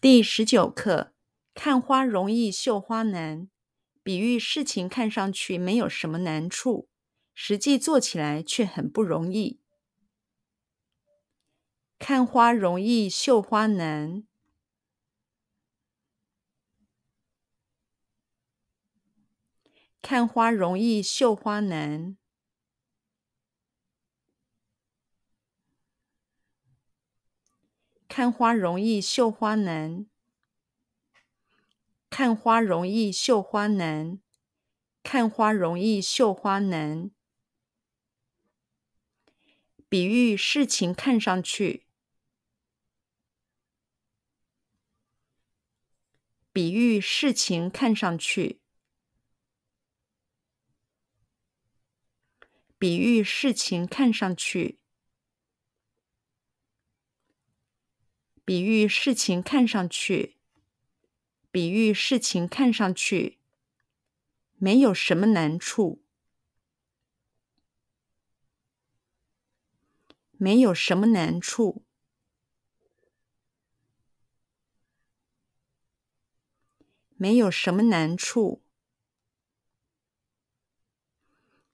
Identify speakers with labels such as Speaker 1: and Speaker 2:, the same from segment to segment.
Speaker 1: 第十九课：看花容易，绣花难。比喻事情看上去没有什么难处，实际做起来却很不容易。看花容易，绣花难。看花容易，绣花难。看花容易，绣花难。看花容易，绣花难。看花容易，绣花难。比喻事情看上去，比喻事情看上去，比喻事情看上去。比喻事情看上去，比喻事情看上去，没有什么难处，没有什么难处，没有什么难处，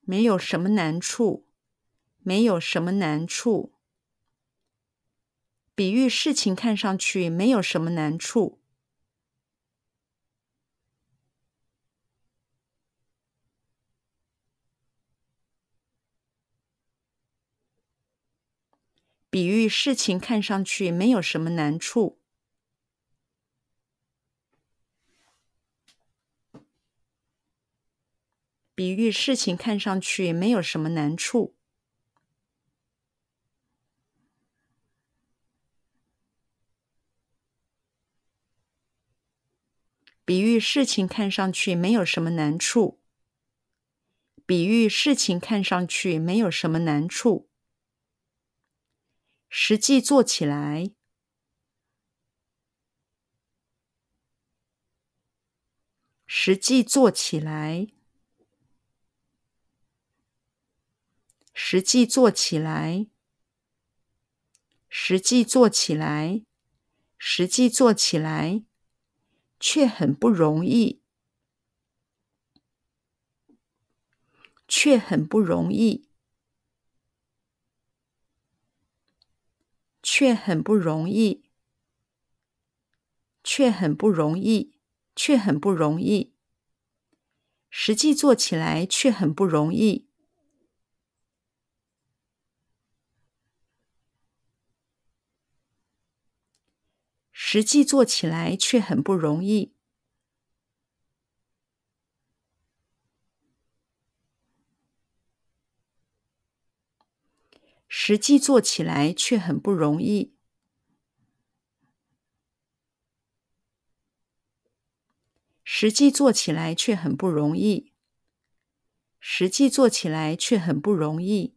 Speaker 1: 没有什么难处，没有什么难处。比喻事情看上去没有什么难处。比喻事情看上去没有什么难处。比喻事情看上去没有什么难处。比喻事情看上去没有什么难处。比喻事情看上去没有什么难处。实际做起来，实际做起来，实际做起来，实际做起来，实际做起来。却很不容易，却很不容易，却很不容易，却很不容易，却很不容易。实际做起来却很不容易。实际做起来却很不容易。实际做起来却很不容易。实际做起来却很不容易。实际做起来却很不容易。